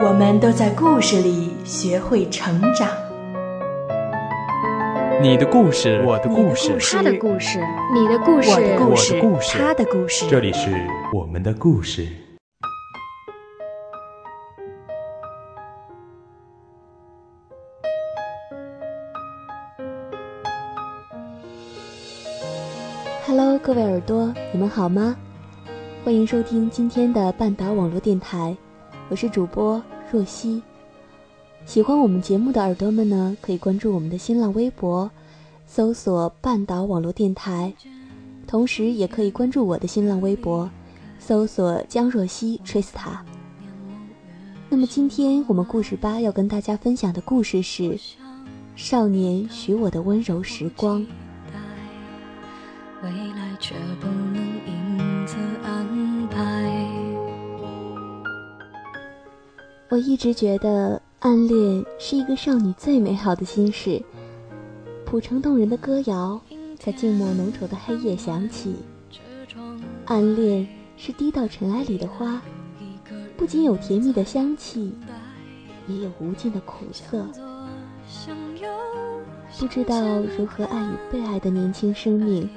我们都在故事里学会成长。你的故事，我的故事，他的故事，你的故事，我的故事，他的故事。这里是我们的故事。Hello，各位耳朵，你们好吗？欢迎收听今天的半岛网络电台，我是主播若曦。喜欢我们节目的耳朵们呢，可以关注我们的新浪微博，搜索“半岛网络电台”，同时也可以关注我的新浪微博，搜索“江若曦 Trista”。那么今天我们故事吧要跟大家分享的故事是《少年许我的温柔时光》。未来却不能我一直觉得暗恋是一个少女最美好的心事。谱成动人的歌谣在静默浓稠的黑夜响起。暗恋是滴到尘埃里的花，不仅有甜蜜的香气，也有无尽的苦涩。不知道如何爱与被爱的年轻生命。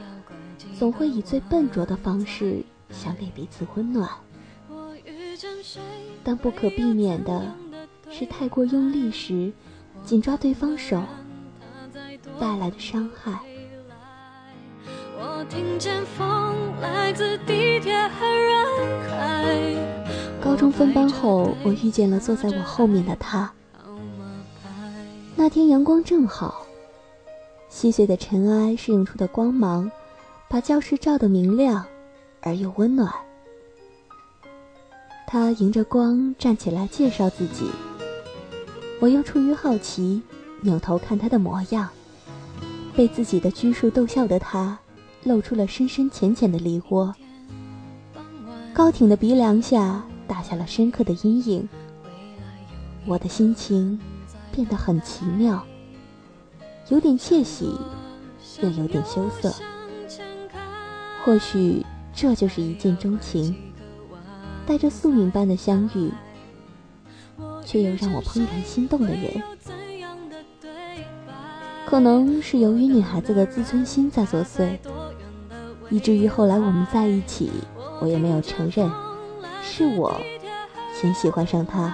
总会以最笨拙的方式想给彼此温暖，但不可避免的是太过用力时，紧抓对方手带来的伤害。高中分班后，我遇见了坐在我后面的他。那天阳光正好，细碎的尘埃是映出的光芒。把教室照得明亮而又温暖。他迎着光站起来介绍自己，我又出于好奇扭头看他的模样。被自己的拘束逗笑的他，露出了深深浅浅的梨窝。高挺的鼻梁下打下了深刻的阴影。我的心情变得很奇妙，有点窃喜，又有点羞涩。或许这就是一见钟情，带着宿命般的相遇，却又让我怦然心动的人。可能是由于女孩子的自尊心在作祟，以至于后来我们在一起，我也没有承认是我先喜欢上他。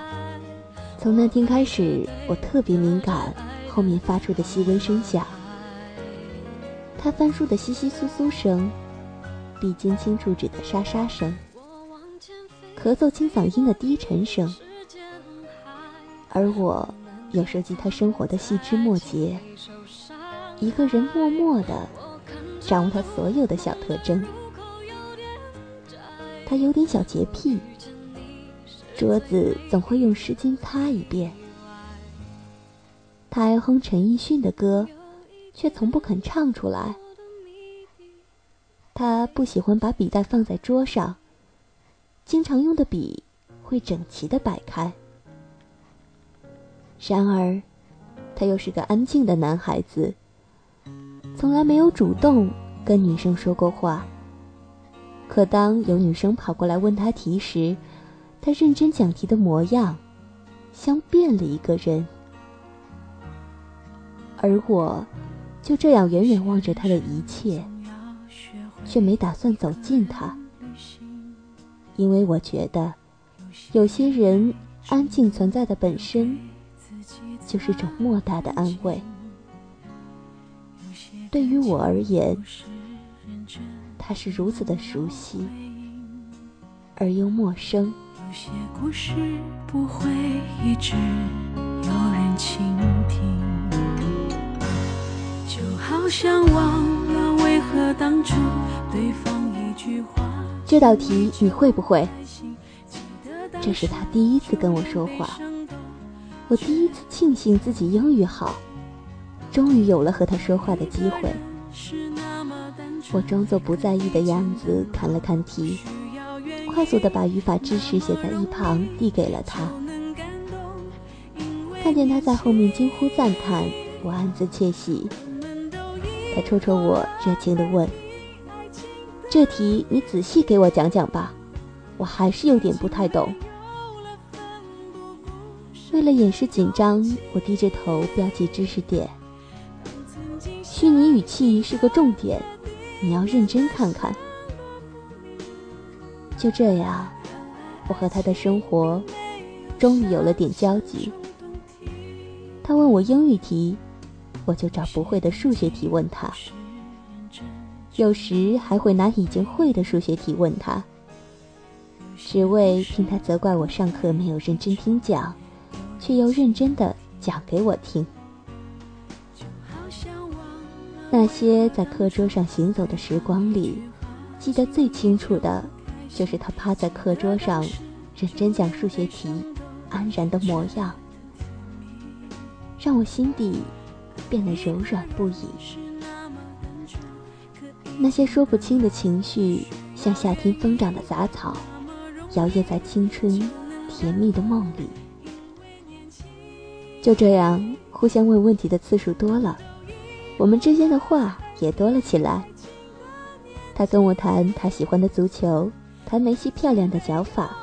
从那天开始，我特别敏感后面发出的细微声响，他翻书的窸窸窣窣声。笔尖轻触纸的沙沙声，咳嗽清嗓音的低沉声，而我又收集他生活的细枝末节，一个人默默的掌握他所有的小特征。他有点小洁癖，桌子总会用湿巾擦一遍。他爱哼陈奕迅的歌，却从不肯唱出来。他不喜欢把笔袋放在桌上，经常用的笔会整齐的摆开。然而，他又是个安静的男孩子，从来没有主动跟女生说过话。可当有女生跑过来问他题时，他认真讲题的模样，像变了一个人。而我，就这样远远望着他的一切。却没打算走近他，因为我觉得，有些人安静存在的本身，就是种莫大的安慰。对于我而言，他是如此的熟悉，而又陌生。有些故事不会一直有人倾听，就好像忘了为何当初对方一句话。这道题你会不会？这是他第一次跟我说话。我第一次庆幸自己英语好，终于有了和他说话的机会。我装作不在意的样子，看了看题，快速的把语法知识写在一旁，递给了他。看见他在后面惊呼赞叹，我暗自窃喜。他戳戳我，热情的问：“这题你仔细给我讲讲吧，我还是有点不太懂。”为了掩饰紧张，我低着头标记知识点。虚拟语气是个重点，你要认真看看。就这样，我和他的生活终于有了点交集。他问我英语题，我就找不会的数学题问他。有时还会拿已经会的数学题问他，只为听他责怪我上课没有认真听讲，却又认真的讲给我听。那些在课桌上行走的时光里，记得最清楚的，就是他趴在课桌上，认真讲数学题，安然的模样，让我心底变得柔软不已。那些说不清的情绪，像夏天疯长的杂草，摇曳在青春甜蜜的梦里。就这样，互相问问题的次数多了。我们之间的话也多了起来。他跟我谈他喜欢的足球，谈梅西漂亮的脚法。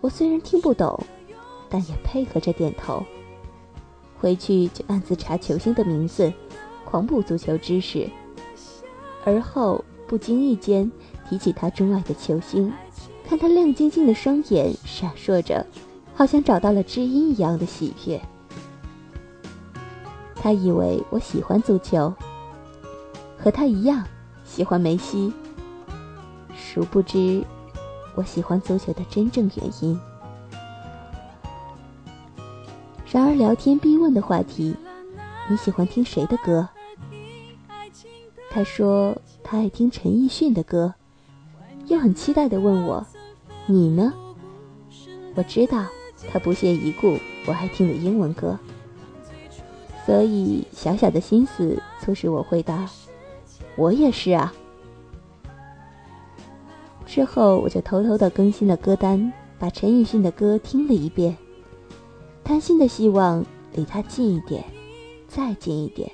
我虽然听不懂，但也配合着点头。回去就暗自查球星的名字，狂补足球知识。而后不经意间提起他钟爱的球星，看他亮晶晶的双眼闪烁着，好像找到了知音一样的喜悦。他以为我喜欢足球，和他一样喜欢梅西。殊不知，我喜欢足球的真正原因。然而，聊天必问的话题，你喜欢听谁的歌？他说他爱听陈奕迅的歌，又很期待的问我：“你呢？”我知道他不屑一顾我爱听的英文歌。所以，小小的心思促使我回答：“我也是啊。”之后，我就偷偷的更新了歌单，把陈奕迅的歌听了一遍，贪心的希望离他近一点，再近一点。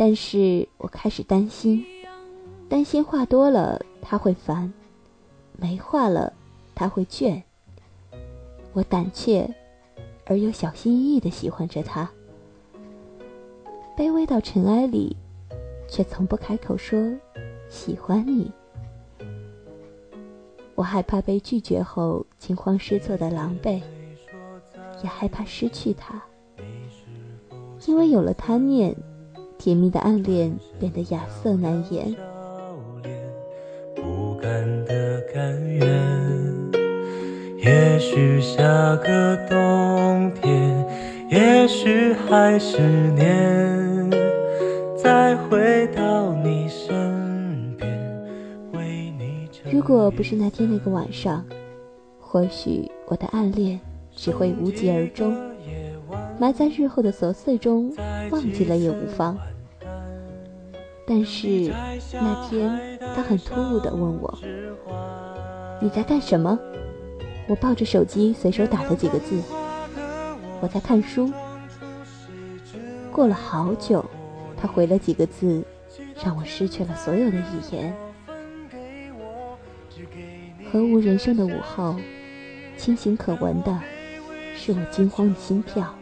但是我开始担心，担心话多了他会烦，没话了他会倦。我胆怯。而又小心翼翼的喜欢着他，卑微到尘埃里，却从不开口说喜欢你。我害怕被拒绝后惊慌失措的狼狈，也害怕失去他，因为有了贪念，甜蜜的暗恋变得亚瑟难言。不甘的甘愿。也许下个冬天，也许还是年，再回到你身边，为你。如果不是那天那个晚上，或许我的暗恋只会无疾而终，埋在日后的琐碎中，忘记了也无妨。但是那天，他很突兀地问我：“你在干什么？”我抱着手机，随手打了几个字。我在看书。过了好久，他回了几个字，让我失去了所有的语言。何无人生的午后，清醒可闻的，是我惊慌的心跳。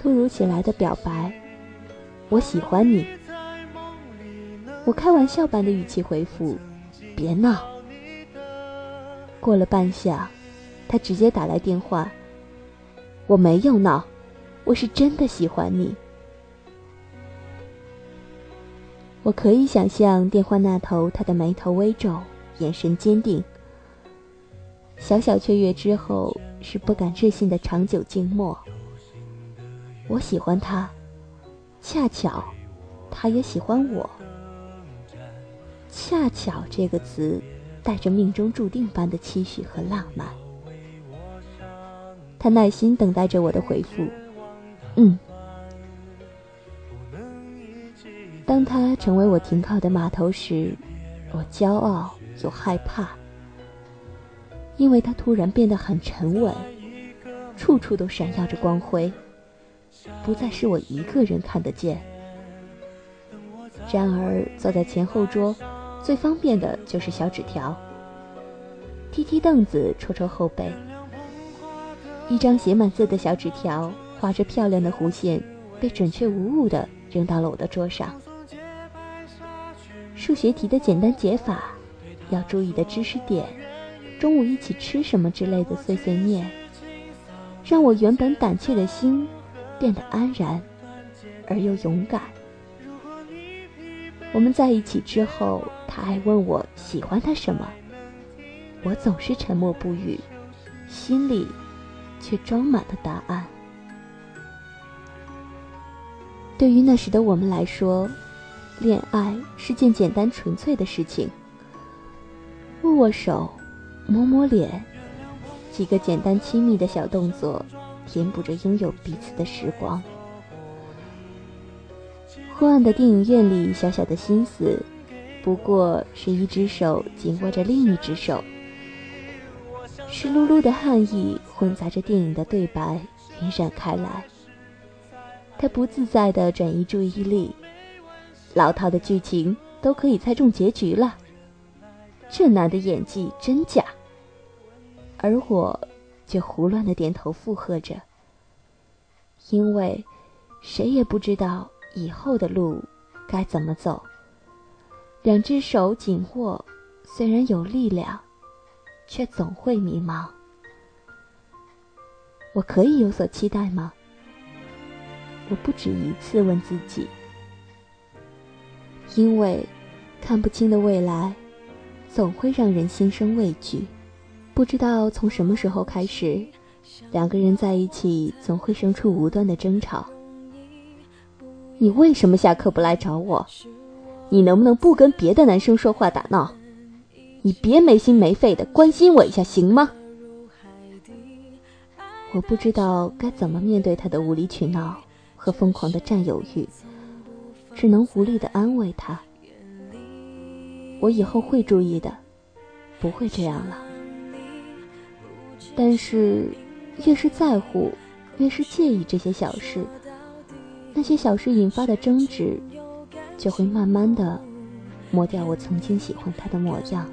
突如其来的表白，我喜欢你。我开玩笑般的语气回复：别闹。过了半晌，他直接打来电话。我没有闹，我是真的喜欢你。我可以想象电话那头他的眉头微皱，眼神坚定。小小雀跃之后，是不敢置信的长久静默。我喜欢他，恰巧，他也喜欢我。恰巧这个词。带着命中注定般的期许和浪漫。他耐心等待着我的回复。嗯。当他成为我停靠的码头时，我骄傲又害怕，因为他突然变得很沉稳，处处都闪耀着光辉，不再是我一个人看得见。然而，坐在前后桌，最方便的就是小纸条。踢踢凳子，戳戳后背。一张写满字的小纸条，画着漂亮的弧线，被准确无误地扔到了我的桌上。数学题的简单解法，要注意的知识点，中午一起吃什么之类的碎碎念，让我原本胆怯的心变得安然而又勇敢。我们在一起之后，他还问我喜欢他什么。我总是沉默不语，心里却装满了答案。对于那时的我们来说，恋爱是件简单纯粹的事情。握握手，摸摸脸，几个简单亲密的小动作，填补着拥有彼此的时光。昏暗的电影院里，小小的心思，不过是一只手紧握着另一只手。湿漉漉的汗意混杂着电影的对白晕染开来，他不自在地转移注意力，老套的剧情都可以猜中结局了，这男的演技真假？而我却胡乱的点头附和着，因为谁也不知道以后的路该怎么走。两只手紧握，虽然有力量。却总会迷茫。我可以有所期待吗？我不止一次问自己，因为看不清的未来，总会让人心生畏惧。不知道从什么时候开始，两个人在一起总会生出无端的争吵。你为什么下课不来找我？你能不能不跟别的男生说话打闹？你别没心没肺的关心我一下行吗？我不知道该怎么面对他的无理取闹和疯狂的占有欲，只能无力的安慰他。我以后会注意的，不会这样了。但是，越是在乎，越是介意这些小事，那些小事引发的争执，就会慢慢的磨掉我曾经喜欢他的模样。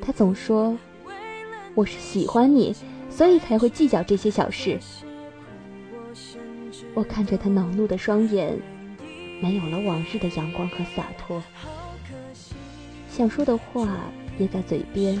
他总说我是喜欢你，所以才会计较这些小事。我看着他恼怒的双眼，没有了往日的阳光和洒脱，想说的话憋在嘴边，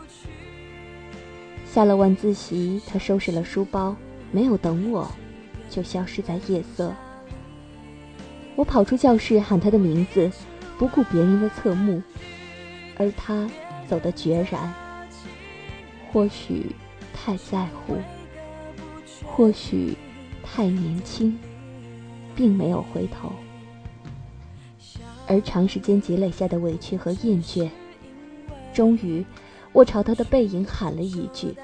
下了晚自习，他收拾了书包，没有等我，就消失在夜色。我跑出教室喊他的名字，不顾别人的侧目，而他走得决然。或许太在乎，或许太年轻，并没有回头。而长时间积累下的委屈和厌倦，终于，我朝他的背影喊了一句：“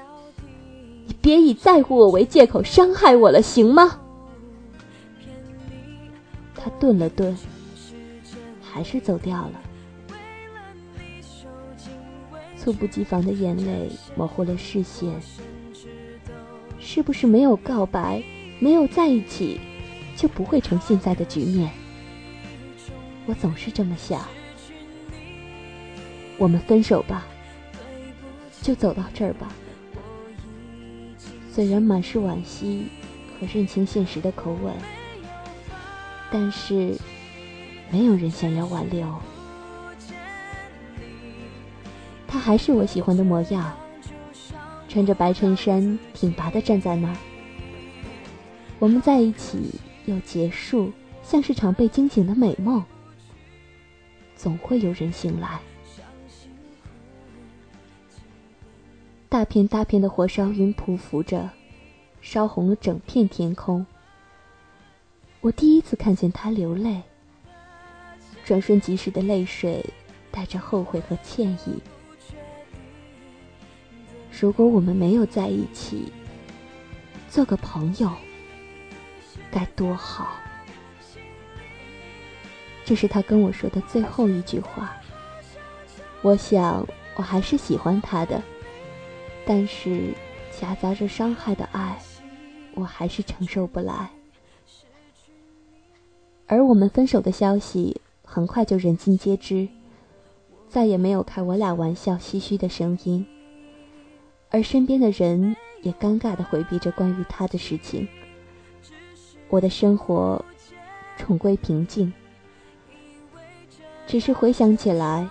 你别以在乎我为借口伤害我了，行吗？”他顿了顿，还是走掉了。猝不及防的眼泪模糊了视线。是不是没有告白，没有在一起，就不会成现在的局面？我总是这么想，我们分手吧，就走到这儿吧。虽然满是惋惜和认清现实的口吻，但是没有人想要挽留。他还是我喜欢的模样，穿着白衬衫，挺拔的站在那儿，我们在一起又结束，像是场被惊醒的美梦。总会有人醒来。大片大片的火烧云匍匐着，烧红了整片天空。我第一次看见他流泪，转瞬即逝的泪水，带着后悔和歉意。如果我们没有在一起，做个朋友，该多好。这是他跟我说的最后一句话。我想，我还是喜欢他的，但是夹杂着伤害的爱，我还是承受不来。而我们分手的消息很快就人尽皆知，再也没有开我俩玩笑唏嘘的声音，而身边的人也尴尬的回避着关于他的事情。我的生活重归平静。只是回想起来，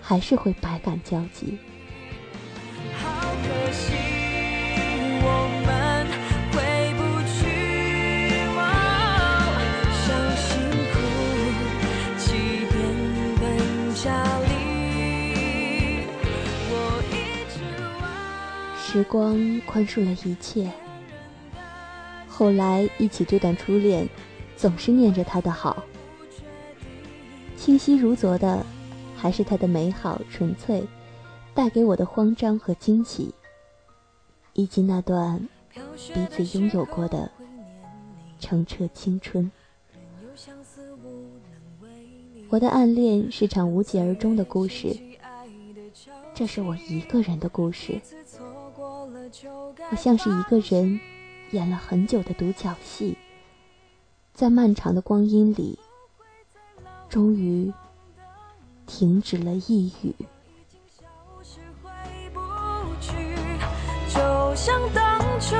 还是会百感交集。时光宽恕了一切，后来一起这段初恋，总是念着他的好。清晰如昨的，还是他的美好纯粹，带给我的慌张和惊喜，以及那段彼此拥有过的澄澈青春。我的暗恋是场无疾而终的故事，这是我一个人的故事。我像是一个人，演了很久的独角戏，在漫长的光阴里。终于停止了抑郁。就像当初，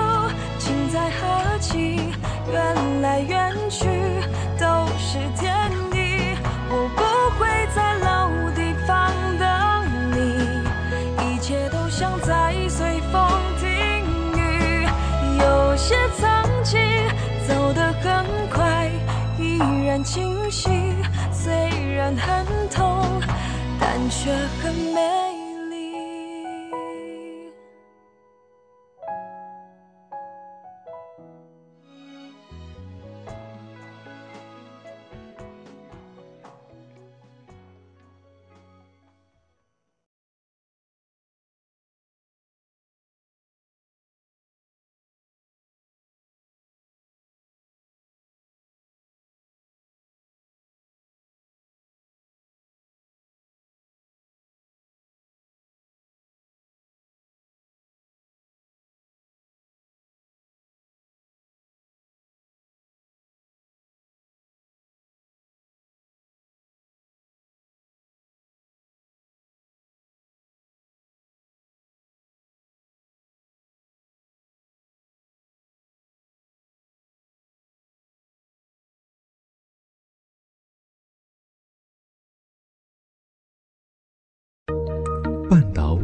清晰。虽然很痛，但却很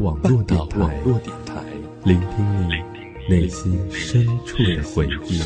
网络电台，聆听你内心深处的回忆。